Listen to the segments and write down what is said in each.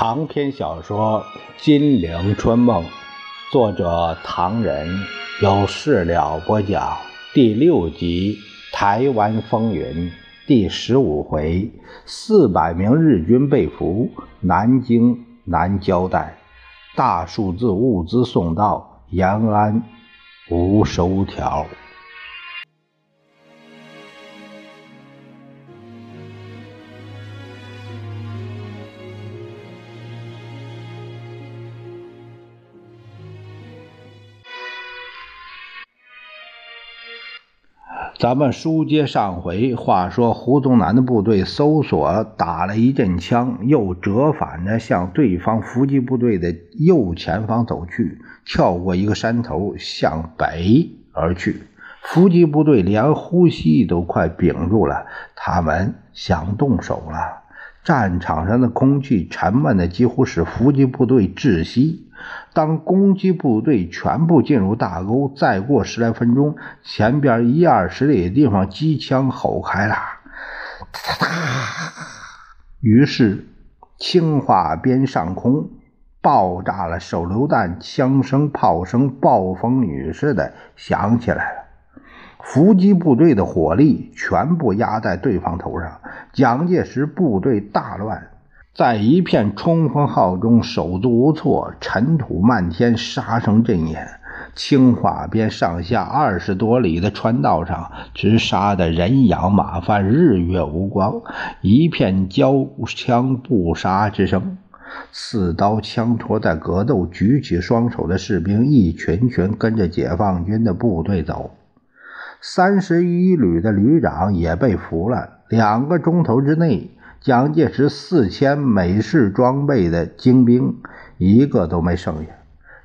长篇小说《金陵春梦》，作者唐人，有事了播讲。第六集《台湾风云》第十五回：四百名日军被俘，南京难交代。大数字物资送到延安，无收条。咱们书接上回，话说胡宗南的部队搜索打了一阵枪，又折返着向对方伏击部队的右前方走去，跳过一个山头向北而去。伏击部队连呼吸都快屏住了，他们想动手了。战场上的空气沉闷的几乎使伏击部队窒息。当攻击部队全部进入大沟，再过十来分钟，前边一二十里的地方机枪吼开了，哒哒哒！于是清华边上空爆炸了手榴弹，枪声、炮声暴风雨似的响起来了。伏击部队的火力全部压在对方头上，蒋介石部队大乱。在一片冲锋号中手足无措，尘土漫天，杀声震眼。清华边上下二十多里的川道上，直杀得人仰马翻，日月无光，一片交枪不杀之声。刺刀枪托在格斗，举起双手的士兵一群群跟着解放军的部队走。三十一旅的旅长也被俘了。两个钟头之内。蒋介石四千美式装备的精兵一个都没剩下。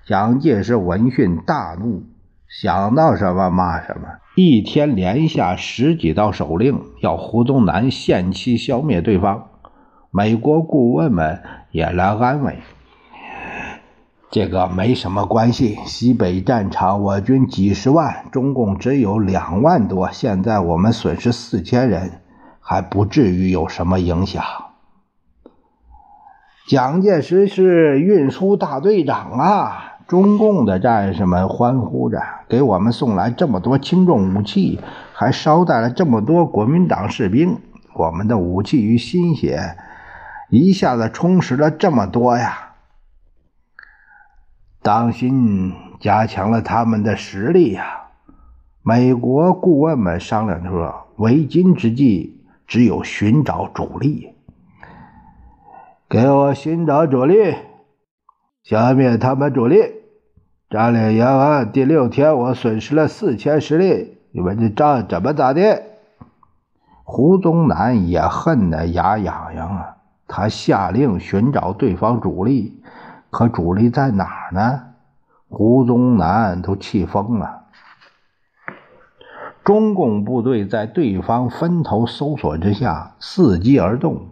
蒋介石闻讯大怒，想到什么骂什么，一天连下十几道手令，要胡宗南限期消灭对方。美国顾问们也来安慰：“这个没什么关系，西北战场我军几十万，中共只有两万多，现在我们损失四千人。”还不至于有什么影响。蒋介石是运输大队长啊！中共的战士们欢呼着，给我们送来这么多轻重武器，还捎带了这么多国民党士兵。我们的武器与心血一下子充实了这么多呀！当心加强了他们的实力呀！美国顾问们商量说：“为今之计。”只有寻找主力，给我寻找主力，消灭他们主力，占领延安。第六天，我损失了四千实力，你们这仗怎么打的？胡宗南也恨得牙痒痒啊！他下令寻找对方主力，可主力在哪儿呢？胡宗南都气疯了。中共部队在对方分头搜索之下，伺机而动。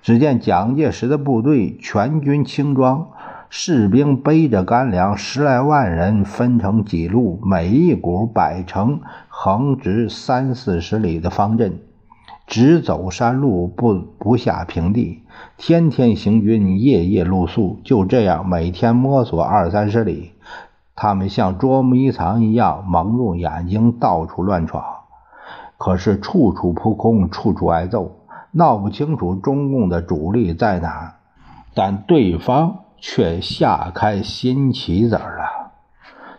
只见蒋介石的部队全军轻装，士兵背着干粮，十来万人分成几路，每一股摆成横直三四十里的方阵，直走山路，不不下平地。天天行军，夜夜露宿，就这样每天摸索二三十里。他们像捉迷藏一样蒙住眼睛，到处乱闯，可是处处扑空，处处挨揍，闹不清楚中共的主力在哪，但对方却下开新棋子了。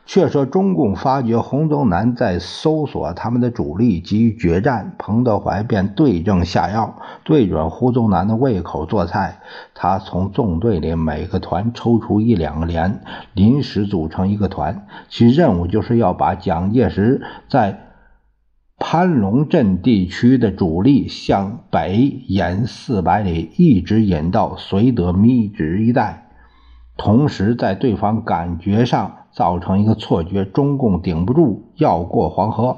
却说中共发觉洪宗南在搜索他们的主力，急于决战，彭德怀便对症下药，对准胡宗南的胃口做菜。他从纵队里每个团抽出一两个连，临时组成一个团，其任务就是要把蒋介石在潘龙镇地区的主力向北引四百里，一直引到绥德密直一带，同时在对方感觉上。造成一个错觉，中共顶不住，要过黄河。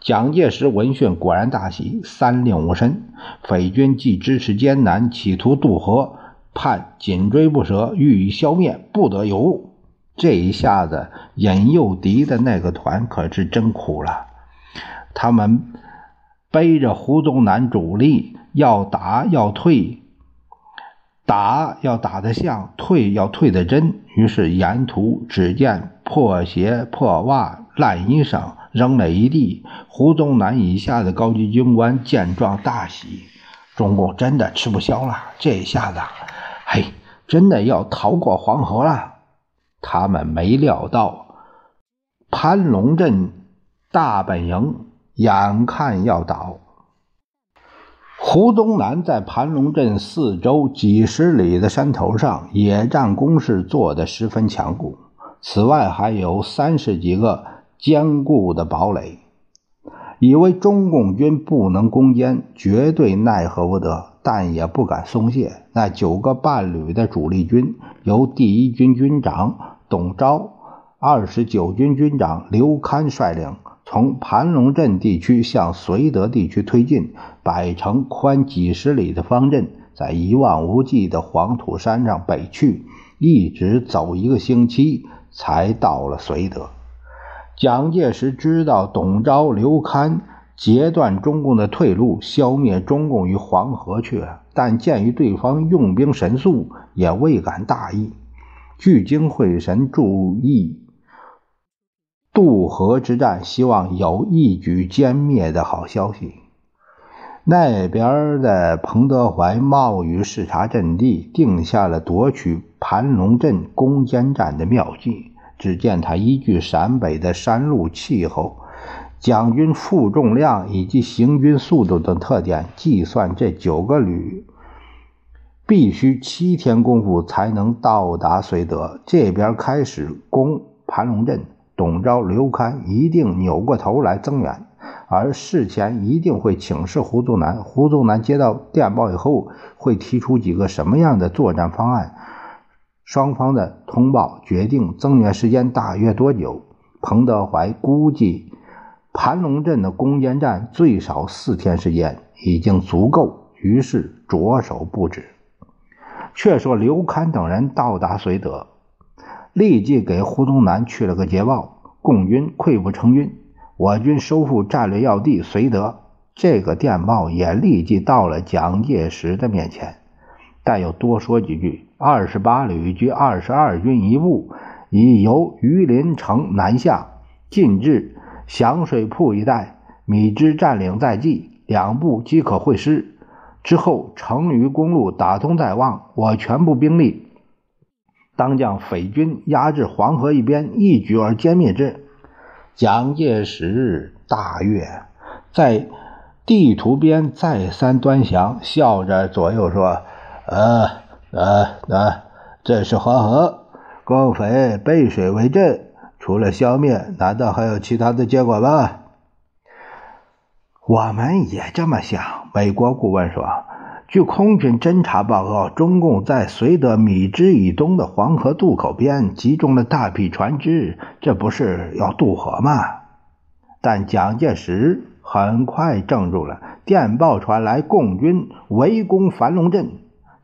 蒋介石闻讯果然大喜，三令五申，匪军既支持艰难，企图渡河，盼紧追不舍，欲以消灭，不得有误。这一下子引诱敌的那个团可是真苦了，他们背着胡宗南主力要打要退，打要打得像，退要退得真。于是沿途只见破鞋、破袜、烂衣裳扔了一地。胡宗南以下的高级军官见状大喜，中共真的吃不消了，这下子，嘿，真的要逃过黄河了。他们没料到，蟠龙镇大本营眼看要倒。胡宗南在盘龙镇四周几十里的山头上，野战工事做得十分强固。此外，还有三十几个坚固的堡垒，以为中共军不能攻坚，绝对奈何不得，但也不敢松懈。那九个半旅的主力军，由第一军军长董钊、二十九军军长刘戡率领。从盘龙镇地区向绥德地区推进，摆成宽几十里的方阵，在一望无际的黄土山上北去，一直走一个星期，才到了绥德。蒋介石知道董钊、刘戡截断中共的退路，消灭中共于黄河去了，但鉴于对方用兵神速，也未敢大意，聚精会神注意。渡河之战，希望有一举歼灭的好消息。那边的彭德怀冒雨视察阵地，定下了夺取盘龙镇攻坚战的妙计。只见他依据陕北的山路气候、蒋军负重量以及行军速度等特点，计算这九个旅必须七天功夫才能到达绥德。这边开始攻盘龙镇。董钊、刘戡一定扭过头来增援，而事前一定会请示胡宗南。胡宗南接到电报以后，会提出几个什么样的作战方案？双方的通报决定增援时间大约多久。彭德怀估计盘龙镇的攻坚战最少四天时间已经足够，于是着手布置。却说刘戡等人到达绥德。立即给胡宗南去了个捷报：共军溃不成军，我军收复战略要地绥德。这个电报也立即到了蒋介石的面前，但又多说几句：二十八旅及二十二军一部已由榆林城南下，进至响水铺一带，米脂占领在即，两部即可会师。之后，成渝公路打通在望，我全部兵力。当将匪军压至黄河一边，一举而歼灭之。蒋介石大悦，在地图边再三端详，笑着左右说：“呃呃呃，这是黄河，共匪背水为阵，除了消灭，难道还有其他的结果吗？”我们也这么想。美国顾问说。据空军侦察报告，中共在绥德米脂以东的黄河渡口边集中了大批船只，这不是要渡河吗？但蒋介石很快怔住了。电报传来，共军围攻樊龙镇。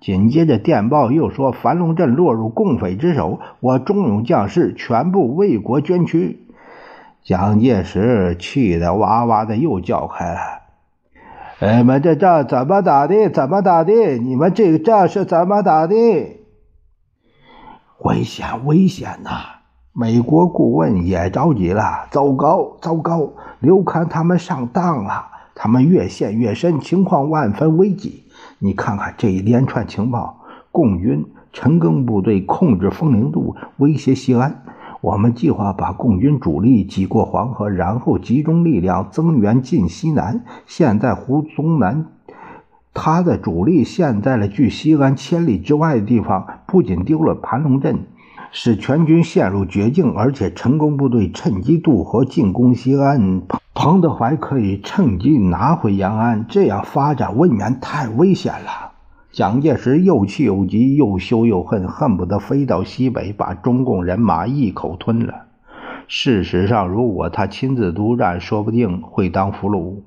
紧接着，电报又说，樊龙镇落入共匪之手，我忠勇将士全部为国捐躯。蒋介石气得哇哇的又叫开了。你们这仗怎么打的？怎么打的？你们这个仗是怎么打的？危险，危险呐！美国顾问也着急了。糟糕，糟糕！刘侃他们上当了，他们越陷越深，情况万分危急。你看看这一连串情报，共军陈赓部队控制风陵渡，威胁西安。我们计划把共军主力挤过黄河，然后集中力量增援晋西南。现在胡宗南他的主力陷在了距西安千里之外的地方，不仅丢了盘龙镇，使全军陷入绝境，而且陈功部队趁机渡河进攻西安。彭德怀可以趁机拿回延安，这样发展未免太危险了。蒋介石又气又急，又羞又恨，恨不得飞到西北，把中共人马一口吞了。事实上，如果他亲自督战，说不定会当俘虏，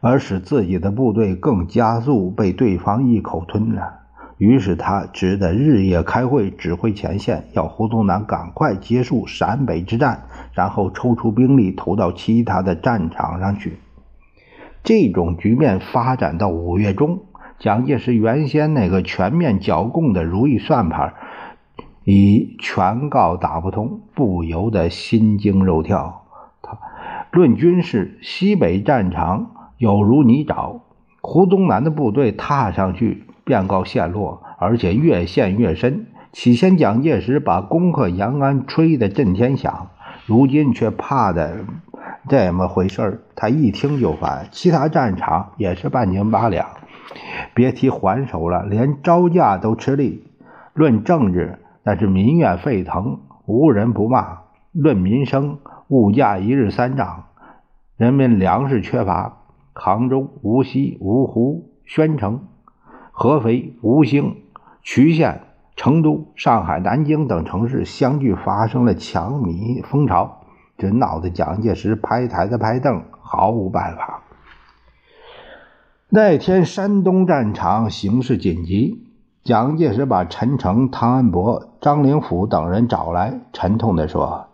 而使自己的部队更加速被对方一口吞了。于是他只得日夜开会，指挥前线，要胡宗南赶快结束陕北之战，然后抽出兵力投到其他的战场上去。这种局面发展到五月中。蒋介石原先那个全面剿共的如意算盘，已全告打不通，不由得心惊肉跳。他论军事，西北战场有如泥沼，胡宗南的部队踏上去便告陷落，而且越陷越深。起先蒋介石把攻克延安吹得震天响，如今却怕的这么回事儿他一听就烦。其他战场也是半斤八两。别提还手了，连招架都吃力。论政治，那是民怨沸腾，无人不骂；论民生，物价一日三涨，人民粮食缺乏。杭州、无锡、芜湖、宣城、合肥、吴兴、渠县、成都、上海、南京等城市相继发生了抢米风潮，这闹得蒋介石拍台子拍凳，毫无办法。那天山东战场形势紧急，蒋介石把陈诚、汤恩伯、张灵甫等人找来，沉痛地说：“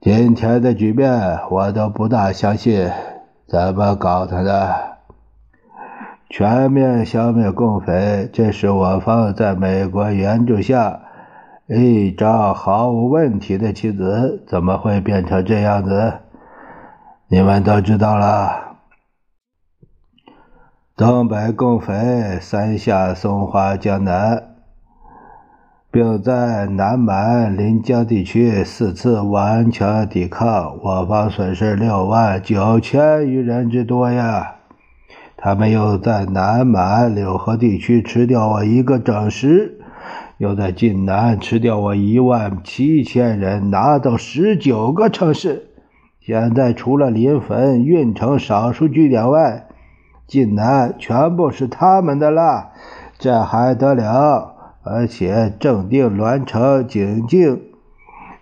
今天的局面，我都不大相信，怎么搞他的？全面消灭共匪，这是我方在美国援助下一招毫无问题的棋子，怎么会变成这样子？你们都知道了。”东北共匪三下松花江南，并在南满临江地区四次顽强抵抗，我方损失六万九千余人之多呀！他们又在南满柳河地区吃掉我一个整师，又在晋南吃掉我一万七千人，拿走十九个城市。现在除了临汾、运城少数据点外，晋南全部是他们的了，这还得了？而且正定、栾城、景靖、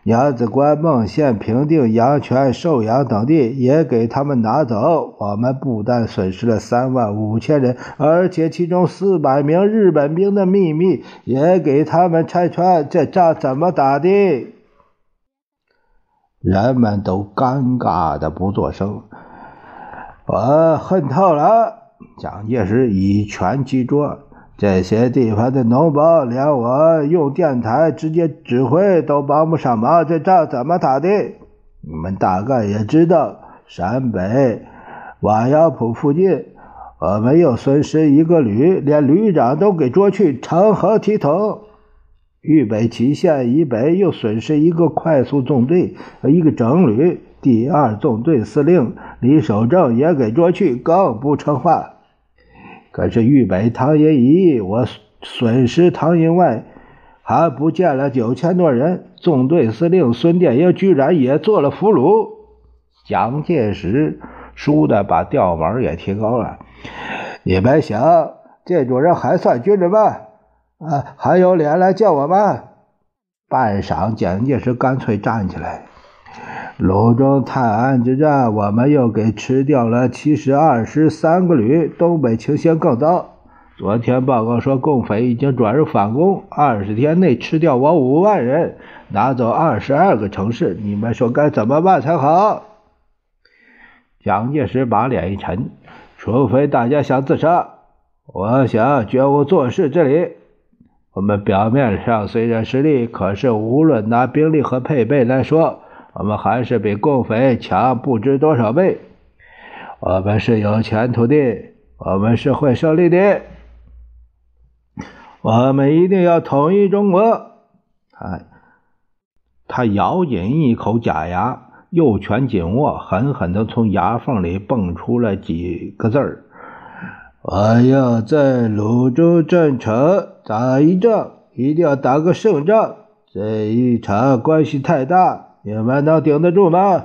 娘子关、孟县、平定、阳泉、寿阳等地也给他们拿走。我们不但损失了三万五千人，而且其中四百名日本兵的秘密也给他们拆穿。这仗怎么打的？人们都尴尬的不作声。我恨透了。蒋介石以拳击桌，这些地方的脓包，连我用电台直接指挥都帮不上忙。这仗怎么打的？你们大概也知道，陕北瓦窑铺附近，我们又损失一个旅，连旅长都给捉去成何体统。豫北祁县以北又损失一个快速纵队和一个整旅，第二纵队司令李守正也给捉去，更不成话。可是豫北唐营一，我损失唐营外，还不见了九千多人。纵队司令孙殿英居然也做了俘虏。蒋介石输的把调门也提高了。你们想，这种人还算军人吗？啊，还有脸来见我吗？半晌，蒋介石干脆站起来。鲁中泰安之战，我们又给吃掉了七十二师三个旅。东北情形更糟。昨天报告说，共匪已经转入反攻，二十天内吃掉我五万人，拿走二十二个城市。你们说该怎么办才好？蒋介石把脸一沉，除非大家想自杀，我想绝无做事之理。我们表面上虽然失利，可是无论拿兵力和配备来说，我们还是比共匪强不知多少倍，我们是有前途的，我们是会胜利的，我们一定要统一中国。他他咬紧一口假牙，右拳紧握，狠狠地从牙缝里蹦出了几个字儿：“我要在泸州战场打一仗，一定要打个胜仗。这一场关系太大。”你们能顶得住吗？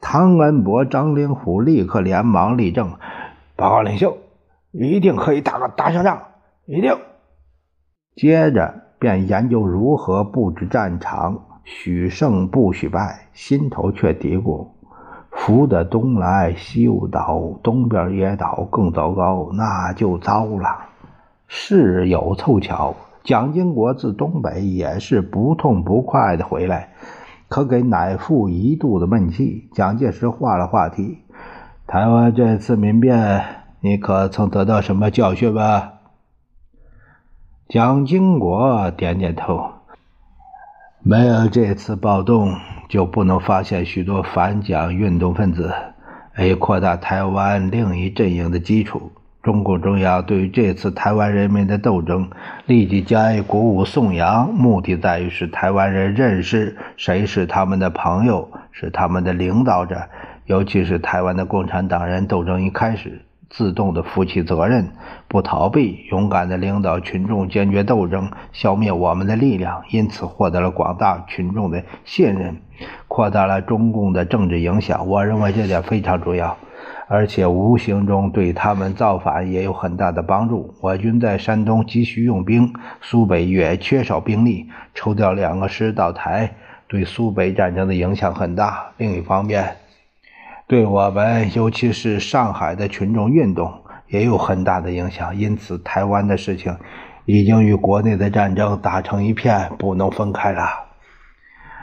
汤恩伯、张灵甫立刻连忙立正，报告领袖，一定可以打个大胜仗，一定。接着便研究如何布置战场，许胜不许败，心头却嘀咕：福的东来，西又倒，东边也倒，更糟糕，那就糟了。事有凑巧。蒋经国自东北也是不痛不快的回来，可给乃父一肚子闷气。蒋介石换了话题：“台湾这次民变你可曾得到什么教训吧？蒋经国点点头。没有这次暴动，就不能发现许多反蒋运动分子，以扩大台湾另一阵营的基础。中共中央对于这次台湾人民的斗争，立即加以鼓舞颂扬，目的在于使台湾人认识谁是他们的朋友，是他们的领导者。尤其是台湾的共产党人，斗争一开始，自动的负起责任，不逃避，勇敢的领导群众，坚决斗争，消灭我们的力量，因此获得了广大群众的信任，扩大了中共的政治影响。我认为这点非常重要。而且无形中对他们造反也有很大的帮助。我军在山东急需用兵，苏北也缺少兵力，抽调两个师到台，对苏北战争的影响很大。另一方面，对我们尤其是上海的群众运动也有很大的影响。因此，台湾的事情已经与国内的战争打成一片，不能分开了。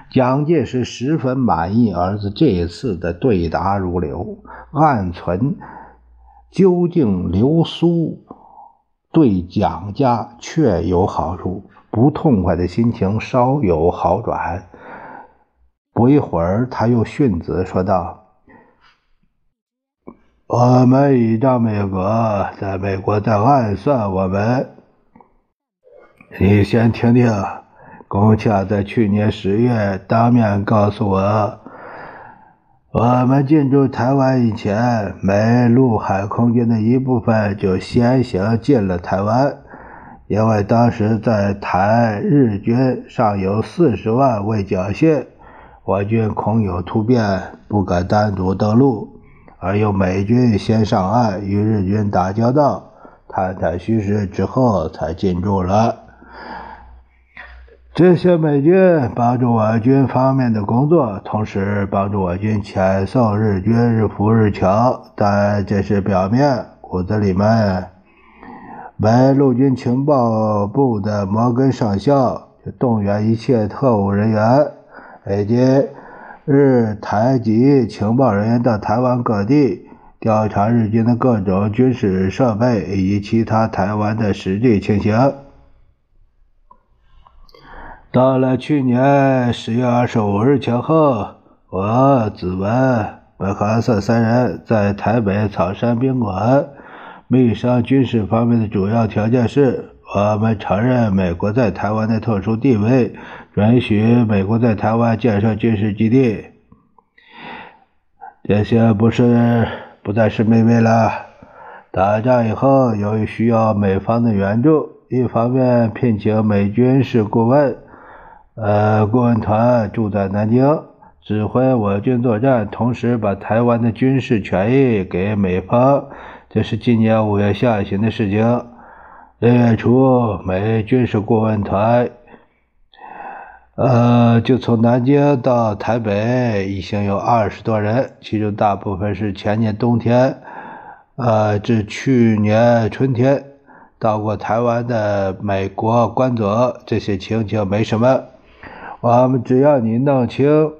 蒋介石十分满意儿子这一次的对答如流，暗存究竟流苏对蒋家确有好处，不痛快的心情稍有好转。不一会儿，他又训子说道：“我们倚仗美国，在美国在暗算我们，你先听听。”龚恰在去年十月当面告诉我，我们进驻台湾以前，美陆海空军的一部分就先行进了台湾，因为当时在台日军尚有四十万未缴械，我军恐有突变，不敢单独登陆，而由美军先上岸与日军打交道，探探虚实之后才进驻了。这些美军帮助我军方面的工作，同时帮助我军遣送日军日浮日侨，但这是表面，骨子里面，美陆军情报部的摩根上校就动员一切特务人员以及日台籍情报人员到台湾各地调查日军的各种军事设备以及其他台湾的实际情形。到了去年十月二十五日前后，我子文、麦克阿瑟三人在台北草山宾馆密商军事方面的主要条件是：我们承认美国在台湾的特殊地位，允许美国在台湾建设军事基地。这些不是不再是秘密了。打仗以后，由于需要美方的援助，一方面聘请美军事顾问。呃，顾问团住在南京，指挥我军作战，同时把台湾的军事权益给美方。这是今年五月下旬的事情。六月初，美军事顾问团，呃，就从南京到台北，一行有二十多人，其中大部分是前年冬天，呃，至去年春天到过台湾的美国官佐。这些情形没什么。我们只要你弄清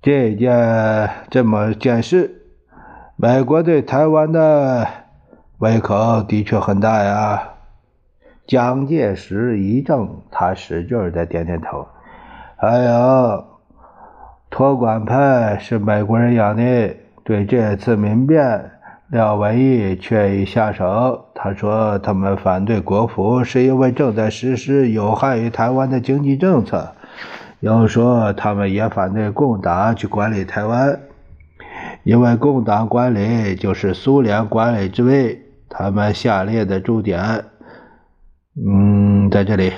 这件这么件事，美国对台湾的胃口的确很大呀。蒋介石一怔，他使劲的点点头。还有，托管派是美国人养的，对这次民变。廖文毅却已下手。他说：“他们反对国府，是因为正在实施有害于台湾的经济政策；又说他们也反对共党去管理台湾，因为共党管理就是苏联管理之位。他们下列的重点，嗯，在这里。”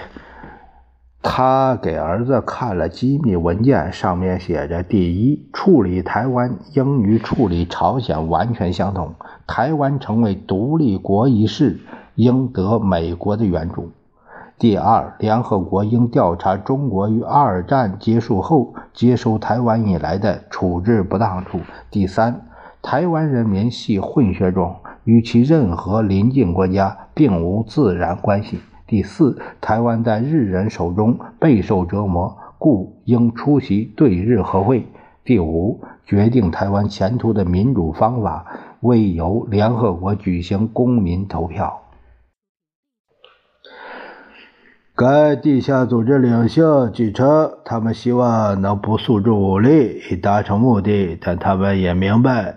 他给儿子看了机密文件，上面写着：第一，处理台湾应与处理朝鲜完全相同。台湾成为独立国一事，应得美国的援助。第二，联合国应调查中国于二战结束后接收台湾以来的处置不当处。第三，台湾人民系混血种，与其任何邻近国家并无自然关系。第四，台湾在日人手中备受折磨，故应出席对日和会。第五，决定台湾前途的民主方法，为由联合国举行公民投票。该地下组织领袖据称，他们希望能不诉诸武力以达成目的，但他们也明白，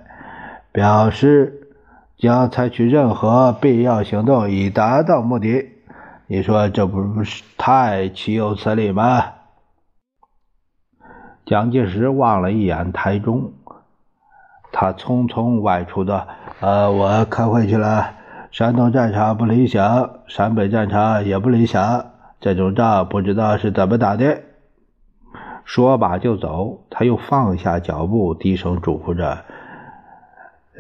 表示将采取任何必要行动以达到目的。你说这不是太岂有此理吗？蒋介石望了一眼台中，他匆匆外出的。呃，我开会去了。山东战场不理想，陕北战场也不理想。这种仗不知道是怎么打的。说罢就走，他又放下脚步，低声嘱咐着：“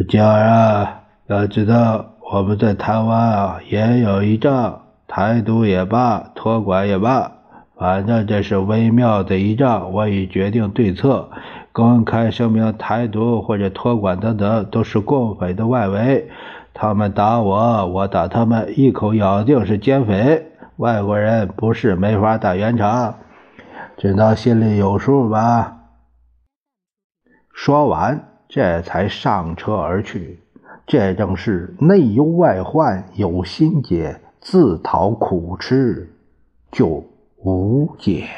静儿啊，要知道我们在台湾啊也有一仗，台独也罢，托管也罢，反正这是微妙的一仗。我已决定对策，公开声明，台独或者托管等等都是共匪的外围，他们打我，我打他们，一口咬定是奸匪。”外国人不是没法打圆场，知道心里有数吧？说完，这才上车而去。这正是内忧外患有心结，自讨苦吃就无解。